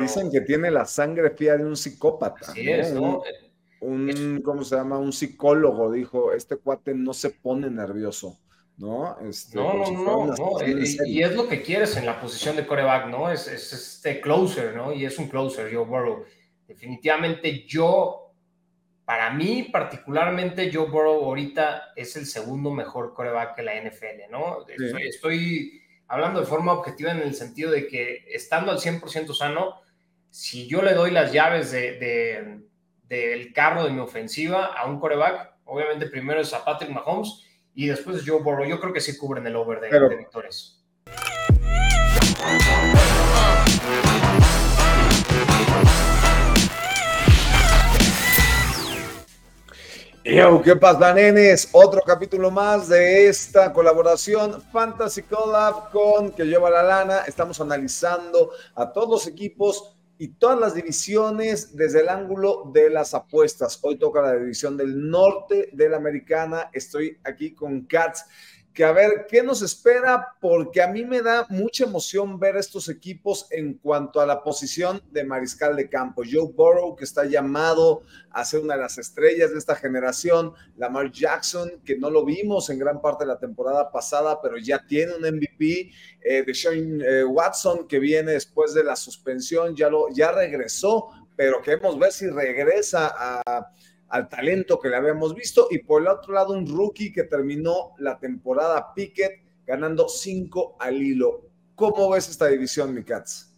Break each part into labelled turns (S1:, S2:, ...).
S1: Dicen que tiene la sangre fría de un psicópata.
S2: Sí es, ¿no?
S1: Un, ¿cómo se llama? Un psicólogo dijo, este cuate no se pone nervioso. ¿no?
S2: Este, no, no, no, eh, Y, es lo que quieres en la posición de coreback, ¿no? Es, es, este closer, ¿no? Y es un closer, Joe Burrow. Definitivamente yo, para mí particularmente, Joe Burrow ahorita es el segundo mejor coreback que la NFL, ¿no? Estoy, hablando de forma objetiva en el sentido de que estando al 100% sano, si yo le doy las llaves de, del carro de mi ofensiva a un coreback, obviamente primero es a Patrick Mahomes y después Joe Burrow. Yo creo que sí cubren el over de, Pero... de victorias.
S1: Yo, ¿qué pasa, nenes? Otro capítulo más de esta colaboración Fantasy Collab con que lleva la lana. Estamos analizando a todos los equipos y todas las divisiones desde el ángulo de las apuestas. Hoy toca la división del norte de la americana. Estoy aquí con Cats que a ver qué nos espera, porque a mí me da mucha emoción ver estos equipos en cuanto a la posición de mariscal de campo. Joe Burrow, que está llamado a ser una de las estrellas de esta generación, Lamar Jackson, que no lo vimos en gran parte de la temporada pasada, pero ya tiene un MVP, eh, de Shane eh, Watson, que viene después de la suspensión, ya, lo, ya regresó, pero queremos ver si regresa a al talento que le habíamos visto. Y por el otro lado, un rookie que terminó la temporada Pickett ganando 5 al hilo. ¿Cómo ves esta división, mi Cats?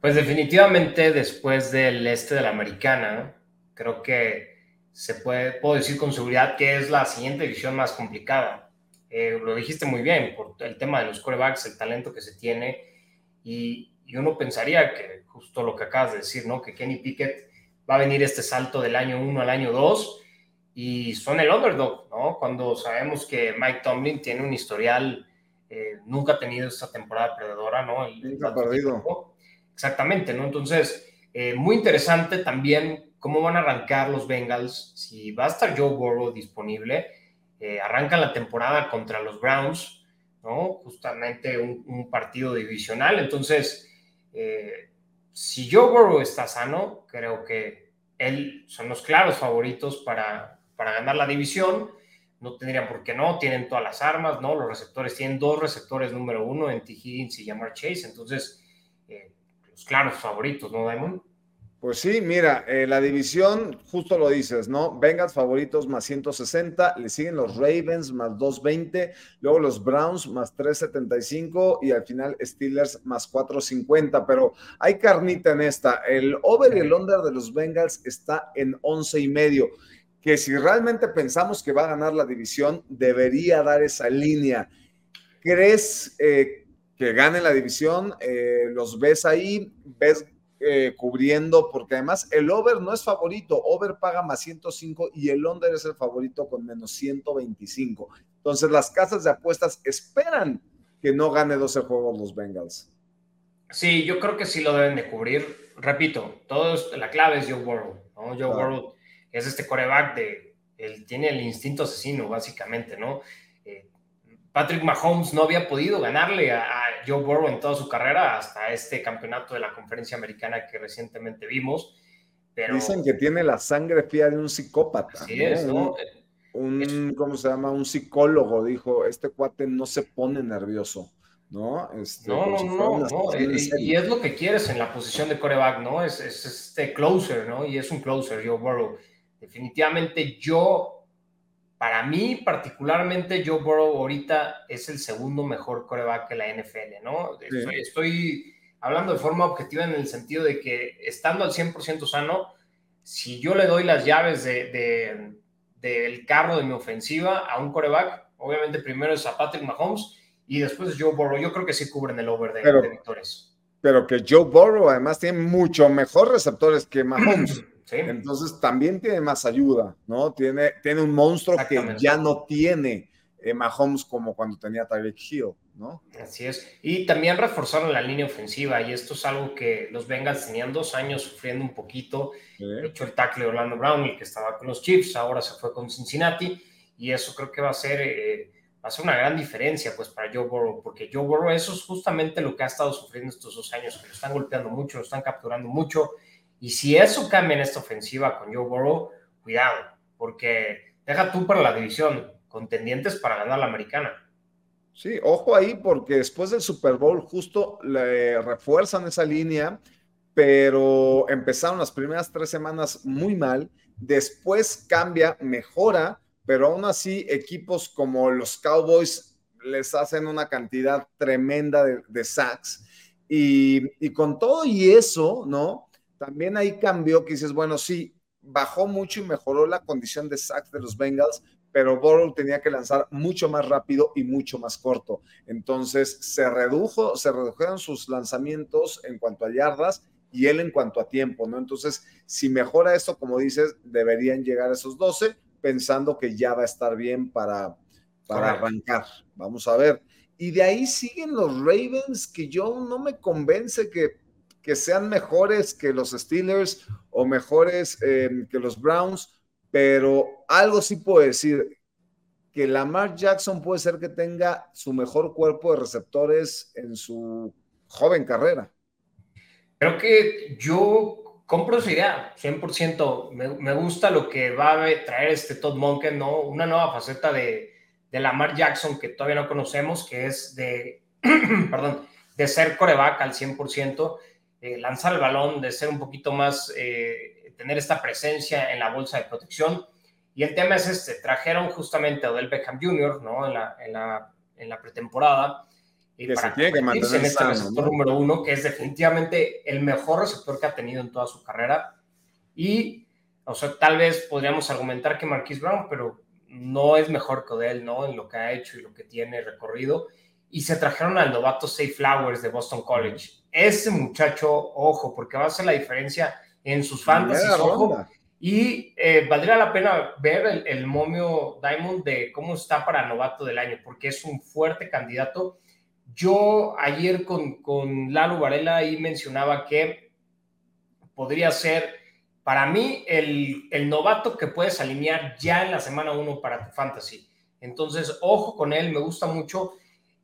S2: Pues definitivamente después del este de la americana, creo que se puede, puedo decir con seguridad que es la siguiente división más complicada. Eh, lo dijiste muy bien, por el tema de los corebacks, el talento que se tiene, y, y uno pensaría que justo lo que acabas de decir, ¿no? Que Kenny Pickett va a venir este salto del año 1 al año 2 y son el underdog, ¿no? Cuando sabemos que Mike Tomlin tiene un historial, eh, nunca ha tenido esta temporada perdedora, ¿no?
S1: nunca ha perdido.
S2: Exactamente, ¿no? Entonces, eh, muy interesante también cómo van a arrancar los Bengals, si va a estar Joe Burrow disponible, eh, arrancan la temporada contra los Browns, ¿no? Justamente un, un partido divisional, entonces si Joe Burrow está sano, creo que él son los claros favoritos para, para ganar la división. No tendrían por qué no, tienen todas las armas, ¿no? Los receptores tienen dos receptores número uno en T. Higgins y Jamar Chase, entonces, eh, los claros favoritos, ¿no, Diamond?
S1: Pues sí, mira, eh, la división, justo lo dices, ¿no? Bengals favoritos más 160, le siguen los Ravens más 220, luego los Browns más 375 y al final Steelers más 450, pero hay carnita en esta. El over y el under de los Bengals está en 11 y medio, que si realmente pensamos que va a ganar la división, debería dar esa línea. ¿Crees eh, que gane la división? Eh, ¿Los ves ahí? ¿Ves eh, cubriendo, porque además el over no es favorito, over paga más 105 y el under es el favorito con menos 125. Entonces las casas de apuestas esperan que no gane 12 juegos los Bengals.
S2: Sí, yo creo que sí lo deben de cubrir. Repito, todo la clave es Joe Burrow. ¿no? Joe Burrow es este coreback de, él tiene el instinto asesino, básicamente, ¿no? Patrick Mahomes no había podido ganarle a, Joe Burrow en toda su carrera hasta este campeonato de la conferencia americana que recientemente vimos. Pero...
S1: Dicen que tiene la sangre fría de un psicópata.
S2: Sí, es, ¿no?
S1: Un, ¿cómo se llama? Un psicólogo dijo, este cuate no se pone nervioso. ¿no?
S2: Este, no, no, no, y, es lo que quieres en la posición de coreback, ¿no? Es, es, este closer, ¿no? Y es un closer, Joe Burrow. Definitivamente yo para mí, particularmente, Joe Burrow ahorita es el segundo mejor coreback que la NFL, ¿no? Estoy, hablando de forma objetiva en el sentido de que estando al 100% sano, si yo le doy las llaves del de, carro de mi ofensiva a un coreback, obviamente primero es a Patrick Mahomes y después es Joe Burrow. Yo creo que sí cubren el over de, de victorias.
S1: Pero que Joe Burrow además tiene mucho mejor receptores que Mahomes. Entonces también tiene más ayuda, ¿no? Tiene, tiene un monstruo que ya no tiene eh, Mahomes como cuando tenía Tyreek Hill, ¿no?
S2: Así es. Y también reforzaron la línea ofensiva y esto es algo que los Bengals tenían dos años sufriendo un poquito. De hecho, el tackle Orlando Brown, el que estaba con los Chiefs, ahora se fue con Cincinnati y eso creo que va a ser eh, va a ser una gran diferencia pues para Joe Burrow, porque Joe Burrow eso es justamente lo que ha estado sufriendo estos dos años, que lo están golpeando mucho, lo están capturando mucho, y si eso cambia en esta ofensiva con Joe Burrow, cuidado, porque deja tú para la división, contendientes para ganar la americana.
S1: Sí, ojo ahí, porque después del Super Bowl justo le refuerzan esa línea, pero empezaron las primeras tres semanas muy mal, después cambia, mejora, pero aún así equipos como los Cowboys les hacen una cantidad tremenda de, sacks. Y, con todo y eso, ¿no? También ahí cambió que dices, bueno, sí, bajó mucho y mejoró la condición de sacks de los Bengals, pero Burrow tenía que lanzar mucho más rápido y mucho más corto. Entonces se redujo, se redujeron sus lanzamientos en cuanto a yardas y él en cuanto a tiempo, ¿no? Entonces, si mejora esto, como dices, deberían llegar a esos 12, pensando que ya va a estar bien para, para arrancar. Vamos a ver. Y de ahí siguen los Ravens, que yo no me convence que, que sean mejores que los Steelers o mejores eh, que los Browns pero algo sí puedo decir, que Lamar Jackson puede ser que tenga su mejor cuerpo de receptores en su joven carrera.
S2: Creo que yo compro esa idea, 100%. Me, gusta lo que va a traer este Todd Monken, ¿no? Una nueva faceta de, de Lamar Jackson que todavía no conocemos, que es de, perdón, de ser coreback al 100%, eh, lanzar el balón, de ser un poquito más... Eh, tener esta presencia en la bolsa de protección. Y el tema es este, trajeron justamente a Odell Beckham Jr., ¿no? En la, en la, en la pretemporada.
S1: Y que se tiene que
S2: en este receptor número uno, que es definitivamente el mejor receptor que ha tenido en toda su carrera. Y, o sea, tal vez podríamos argumentar que Marquise Brown, pero no es mejor que Odell, ¿no? En lo que ha hecho y lo que tiene recorrido. Y se trajeron al novato Safe Flowers de Boston College. Ese muchacho, ojo, porque va a ser la diferencia en sus fantasies. Y eh, valdría la pena ver el, momio Diamond de cómo está para novato del año, porque es un fuerte candidato. Yo ayer con, con Lalo Varela ahí mencionaba que podría ser para mí el, el novato que puedes alinear ya en la semana 1 para tu fantasy. Entonces, ojo con él, me gusta mucho.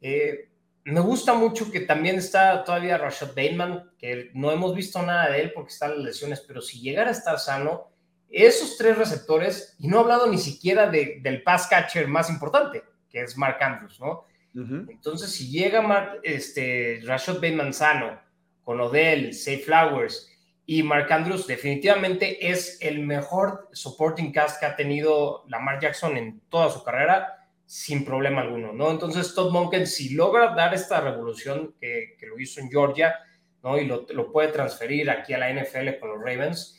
S2: Eh, me gusta mucho que también está todavía Rashad Bateman, que no hemos visto nada de él porque están las lesiones, pero si llegara a estar sano, esos tres receptores, y no he hablado ni siquiera del pass catcher más importante, que es Mark Andrews, ¿no? Entonces, si llega este, Rashad Bateman sano, con Odell, Safe Flowers y Mark Andrews, definitivamente es el mejor supporting cast que ha tenido Lamar Jackson en toda su carrera sin problema alguno, ¿no? Entonces, Todd Monken, si logra dar esta revolución que, lo hizo en Georgia, ¿no? Y lo, puede transferir aquí a la NFL con los Ravens,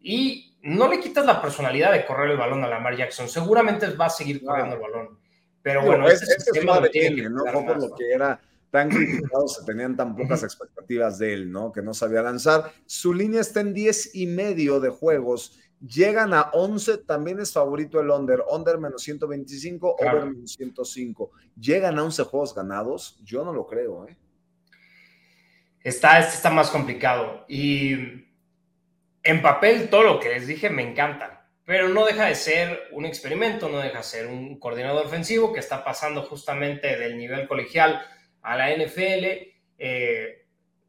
S2: y no le quitas la personalidad de correr el balón a Lamar Jackson, seguramente va a seguir corriendo el balón. Pero bueno,
S1: es, este sistema lo tiene ¿no? por lo que era tan criticado, se tenían tan pocas expectativas de él, ¿no? Que no sabía lanzar. Su línea está en 10 y medio de juegos Llegan a 11, también es favorito el under, under menos 125, over menos 105. Llegan a 11 juegos ganados, yo no lo creo, ¿eh?
S2: Está, este está más complicado. Y en papel, todo lo que les dije me encanta, pero no deja de ser un experimento, no deja de ser un coordinador ofensivo que está pasando justamente del nivel colegial a la NFL, eh,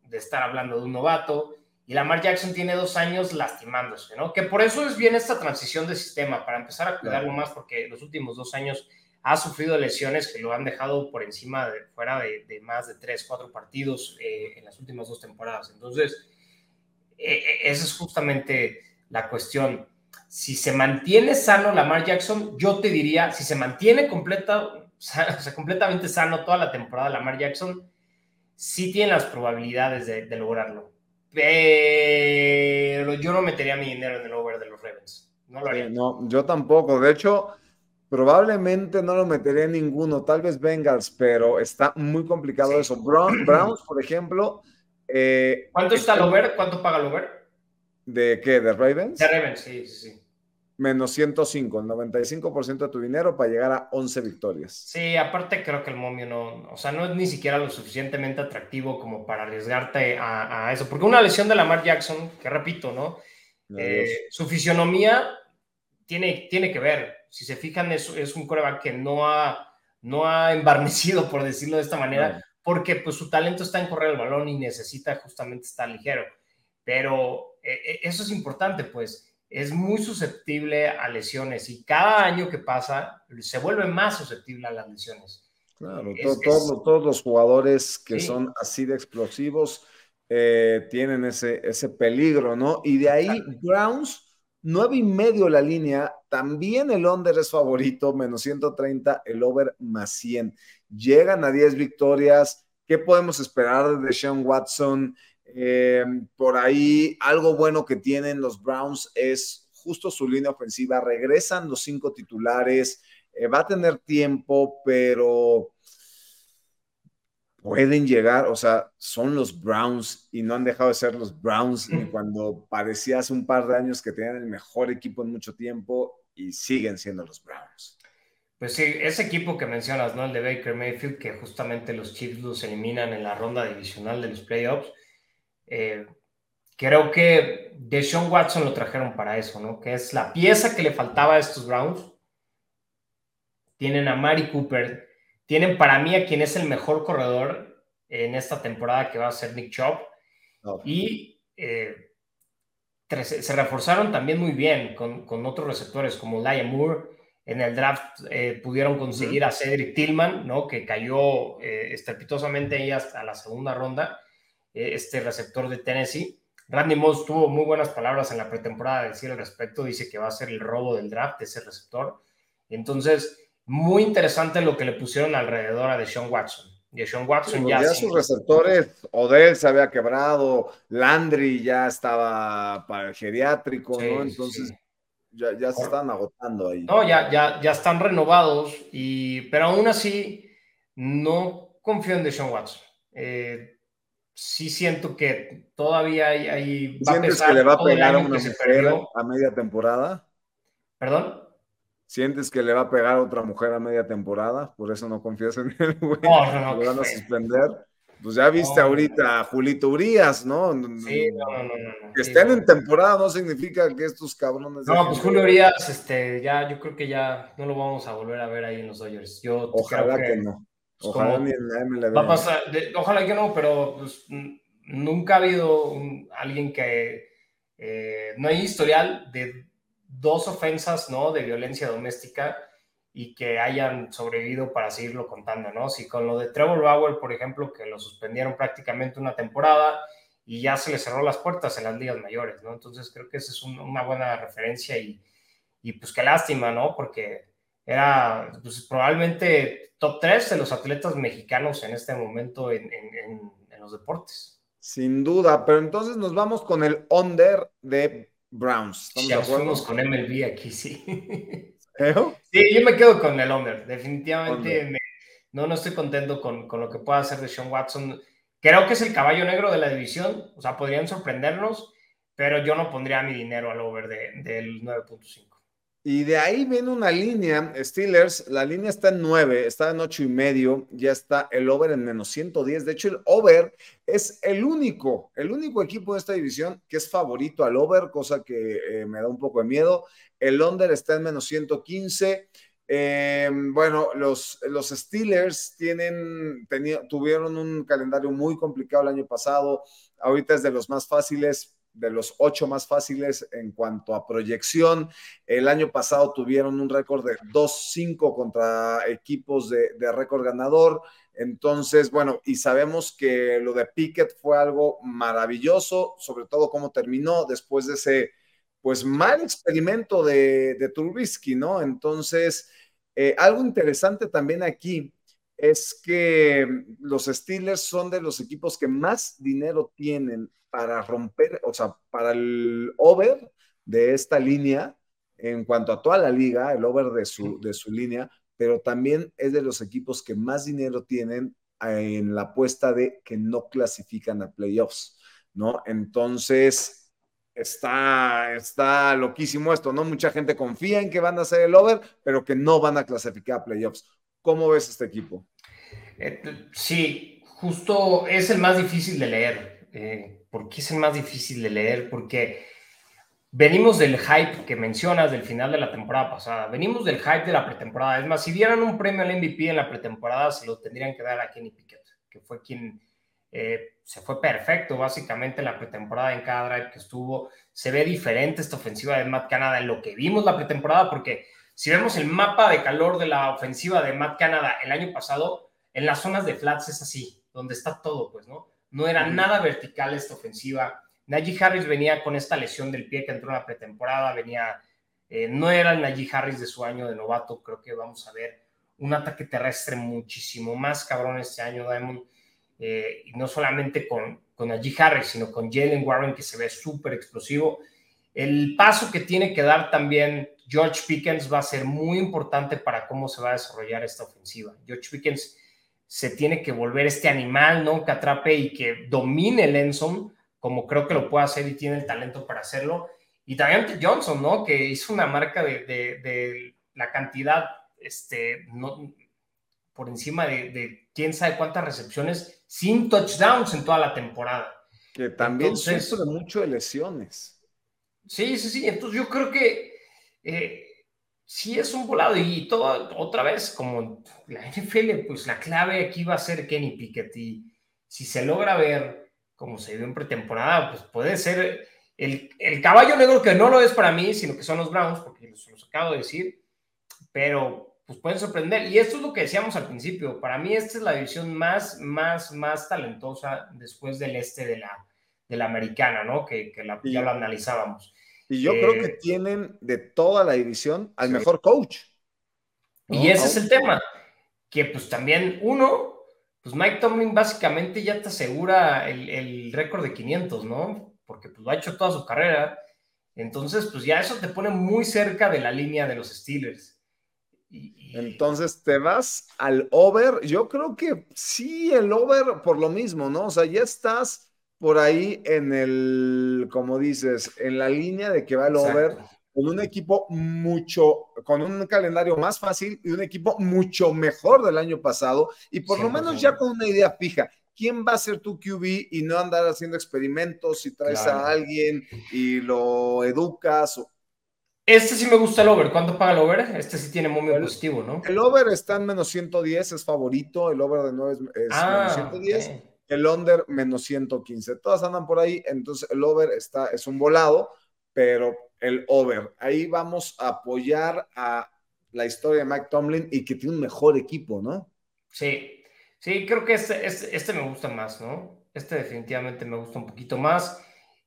S2: de estar hablando de un novato y Lamar Jackson tiene dos años lastimándose, ¿no? Que por eso es bien esta transición de sistema, para empezar a cuidarlo más, porque los últimos dos años ha sufrido lesiones que lo han dejado por encima, de, fuera de, más de tres, cuatro partidos eh, en las últimas dos temporadas. Entonces, eh, eh, esa es justamente la cuestión. Si se mantiene sano Lamar Jackson, yo te diría, si se mantiene completa, o sea, completamente sano toda la temporada Lamar Jackson, sí tiene las probabilidades de lograrlo pero yo no metería mi dinero en el over de los Ravens. No lo haría.
S1: no, yo tampoco. De hecho, probablemente no lo metería en ninguno. Tal vez Bengals, pero está muy complicado eso. Browns, por ejemplo.
S2: Eh, ¿Cuánto está el over? ¿Cuánto paga el over?
S1: ¿De qué? ¿De Ravens?
S2: De Ravens, sí, sí, sí
S1: menos 105, el 95% de tu dinero para llegar a 11 victorias.
S2: Sí, aparte creo que el momio no, o sea, no es ni siquiera lo suficientemente atractivo como para arriesgarte a, eso, porque una lesión de Lamar Jackson, que repito, ¿no? Eh, su fisionomía tiene, tiene que ver, si se fijan, es, es un coreback que no ha, no ha embarnecido, por decirlo de esta manera, porque pues su talento está en correr el balón y necesita justamente estar ligero. Pero eh, eh, eso es importante, pues es muy susceptible a lesiones y cada año que pasa se vuelve más susceptible a las lesiones.
S1: Claro, todos los jugadores que son así de explosivos eh, tienen ese, ese peligro, ¿no? Y de ahí Browns, nueve y medio la línea, también el under es favorito, menos 130, el over más 100. Llegan a 10 victorias. ¿Qué podemos esperar de Sean Watson? Eh, por ahí, algo bueno que tienen los Browns es justo su línea ofensiva. Regresan los cinco titulares. Eh, va a tener tiempo, pero pueden llegar, o sea, son los Browns y no han dejado de ser los Browns ni cuando parecía hace un par de años que tenían el mejor equipo en mucho tiempo y siguen siendo los Browns.
S2: Pues sí, ese equipo que mencionas, ¿no? El de Baker Mayfield, que justamente los Chiefs los eliminan en la ronda divisional de los playoffs. Eh, creo que Deshaun Watson lo trajeron para eso, ¿no? Que es la pieza que le faltaba a estos Browns. Tienen a Mari Cooper, tienen para mí a quien es el mejor corredor en esta temporada, que va a ser Nick Chubb. Y eh, se reforzaron también muy bien con, otros receptores como Laia Moore. En el draft eh, pudieron conseguir a Cedric Tillman, ¿no? que cayó eh, estrepitosamente ahí hasta la segunda ronda, este receptor de Tennessee. Randy Moss tuvo muy buenas palabras en la pretemporada de decir al respecto, dice que va a ser el robo del draft ese receptor. Entonces, muy interesante lo que le pusieron alrededor a Deshaun Watson. Deshaun Watson
S1: ya. ya sus receptores, Odell se había quebrado, Landry ya estaba para el geriátrico, ¿no? Entonces ya, ya, se están agotando ahí.
S2: No, ya, ya, ya están renovados, y, pero aún así no confío en Deshaun Watson. Eh, sí siento que todavía hay. hay
S1: ¿Sientes que le va a pegar a una mujer a media temporada?
S2: ¿Perdón?
S1: ¿Sientes que le va a pegar a otra mujer a media temporada? Por eso no confías en él, güey. No, no, Lo van a suspender. Pues ya viste ahorita a Julito Urias, ¿no?
S2: Sí, no, no, no.
S1: Que estén en temporada no significa que estos cabrones.
S2: No, pues Julio Urias, este, ya, yo creo que ya no lo vamos a volver a ver ahí en los Dodgers. Yo
S1: ojalá que, no. Pues, ojalá ni en la.
S2: Va a pasar, ojalá que no, pero pues, nunca ha habido alguien que eh, no hay historial de dos ofensas, ¿no? De violencia doméstica y que hayan sobrevivido para seguirlo contando, ¿no? Si con lo de Trevor Bauer, por ejemplo, que lo suspendieron prácticamente una temporada y ya se le cerró las puertas en las ligas mayores, ¿no? Entonces creo que esa es una buena referencia y, y, pues qué lástima, ¿no? Porque era pues, probablemente top 3 de los atletas mexicanos en este momento en, en, en los deportes.
S1: Sin duda, pero entonces nos vamos con el under de Browns.
S2: Ya fuimos con MLB aquí, sí. ¿Eh? Sí, yo me quedo con el under. Definitivamente no, no estoy contento con, con, lo que pueda hacer de Sean Watson. Creo que es el caballo negro de la división. O sea, podrían sorprendernos, pero yo no pondría mi dinero al over de, del 9.5.
S1: Y de ahí viene una línea, Steelers, la línea está en 9, está en 8 y medio, ya está el over en menos 110. De hecho, el over es el único, el único equipo de esta división que es favorito al over, cosa que eh, me da un poco de miedo. El under está en menos 115. Eh, bueno, los, los Steelers tienen, tuvieron un calendario muy complicado el año pasado, ahorita es de los más fáciles, de los ocho más fáciles en cuanto a proyección. El año pasado tuvieron un récord de 2-5 contra equipos de, récord ganador. Entonces, bueno, y sabemos que lo de Pickett fue algo maravilloso, sobre todo cómo terminó después de ese, pues, mal experimento de, de Turbisky, ¿no? Entonces, eh, algo interesante también aquí es que los Steelers son de los equipos que más dinero tienen para romper, o sea, para el over de esta línea en cuanto a toda la liga, el over de su, de su línea, pero también es de los equipos que más dinero tienen en la apuesta de que no clasifican a playoffs, ¿no? Entonces, está, está loquísimo esto, ¿no? Mucha gente confía en que van a hacer el over, pero que no van a clasificar a playoffs. ¿Cómo ves este equipo?
S2: Eh, sí, justo es el más difícil de leer. Eh, ¿Por qué es el más difícil de leer? Porque venimos del hype que mencionas del final de la temporada pasada, venimos del hype de la pretemporada. Es más, si dieran un premio al MVP en la pretemporada, se lo tendrían que dar a Kenny Pickett, que fue quien eh, se fue perfecto básicamente en la pretemporada en cada drive que estuvo. Se ve diferente esta ofensiva de Matt Canada en lo que vimos la pretemporada, porque si vemos el mapa de calor de la ofensiva de Matt Canada el año pasado, en las zonas de flats es así, donde está todo, pues, ¿no? No era nada vertical esta ofensiva Najee Harris venía con esta lesión del pie que entró en la pretemporada, venía, eh, no era el Najee Harris de su año de novato, creo que vamos a ver un ataque terrestre muchísimo más cabrón este año, Diamond, eh, y no solamente con, con Najee Harris, sino con Jalen Warren, que se ve súper explosivo. El paso que tiene que dar también George Pickens va a ser muy importante para cómo se va a desarrollar esta ofensiva. George Pickens se tiene que volver este animal, ¿no? Que atrape y que domine el Enson como creo que lo puede hacer y tiene el talento para hacerlo. Y también Johnson, ¿no? Que hizo una marca de, la cantidad, este, no, por encima de, quién sabe cuántas recepciones sin touchdowns en toda la temporada.
S1: Que también sufre mucho de lesiones.
S2: Sí, sí, sí. Entonces yo creo que eh, sí es un volado y todo, otra vez, como la NFL, pues la clave aquí va a ser Kenny Pickett y si se logra ver como se vio en pretemporada, pues puede ser el, caballo negro que no lo es para mí, sino que son los Browns, porque los, los acabo de decir, pero pues pueden sorprender. Y esto es lo que decíamos al principio, para mí esta es la división más, más, más talentosa después del este de la, de la americana, ¿no? Que, que la, ya lo analizábamos.
S1: Y yo creo que eh, tienen de toda la división al mejor coach.
S2: Y ese es el tema, que pues también uno, pues Mike Tomlin básicamente ya te asegura el, récord de 500, ¿no? Porque pues lo ha hecho toda su carrera. Entonces, pues ya eso te pone muy cerca de la línea de los Steelers.
S1: Entonces te vas al over. Yo creo que sí, el over por lo mismo, ¿no? O sea, ya estás por ahí en el, como dices, en la línea de que va el over con un equipo mucho, con un calendario más fácil y un equipo mucho mejor del año pasado y por lo menos ya con una idea fija. ¿Quién va a ser tu QB y no andar haciendo experimentos si traes a alguien y lo educas?
S2: Este sí me gusta el over. ¿Cuánto paga el over? Este sí tiene muy positivo, ¿no?
S1: El over está en menos 110, es favorito. El over de 9 es, ah, menos 110. El under menos 115. Todas andan por ahí. Entonces el over está, es un volado, pero el over. Ahí vamos a apoyar a la historia de Mike Tomlin y que tiene un mejor equipo, ¿no?
S2: Sí, sí, creo que este, este, este, me gusta más, ¿no? Este definitivamente me gusta un poquito más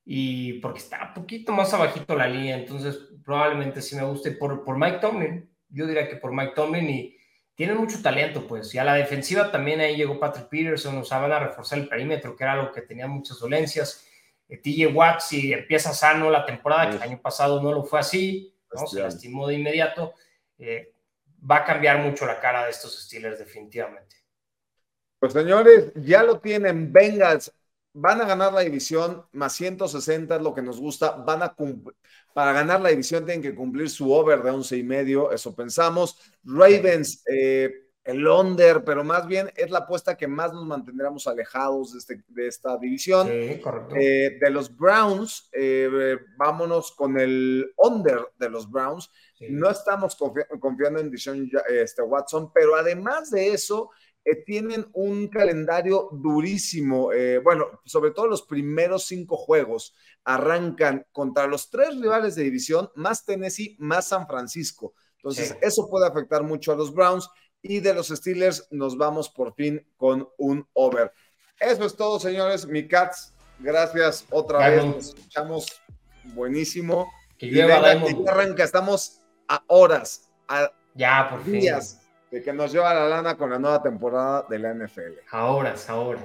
S2: y porque está un poquito más abajito la línea, entonces probablemente sí me guste por, por Mike Tomlin. Yo diría que por Mike Tomlin y tiene mucho talento, pues. Y a la defensiva también ahí llegó Patrick Peterson, o sea, van a reforzar el perímetro, que era algo que tenía muchas dolencias. TJ Watt, si empieza sano la temporada, que el año pasado no lo fue así, ¿no? se lastimó de inmediato, eh, va a cambiar mucho la cara de estos Steelers definitivamente.
S1: Pues señores, ya lo tienen, Bengals, van a ganar la división, más 160 es lo que nos gusta, van a para ganar la división tienen que cumplir su over de 11 y medio, eso pensamos. Ravens, eh, el under, pero más bien es la apuesta que más nos mantendremos alejados de, este, de esta división.
S2: Sí, correcto.
S1: Eh, de los Browns, eh, vámonos con el under de los Browns. No estamos confiando en Dishon este, Watson, pero además de eso, eh, tienen un calendario durísimo. bueno, sobre todo los primeros cinco juegos arrancan contra los tres rivales de división, más Tennessee, más San Francisco. Entonces, eso puede afectar mucho a los Browns y de los Steelers nos vamos por fin con un over. Eso es todo, señores. Mi Cats, gracias otra vez. Nos escuchamos buenísimo.
S2: Que lleva
S1: arranca. Estamos a horas, a
S2: ya, por
S1: días de que nos lleva la lana con la nueva temporada de la NFL.
S2: Ahora, ahora.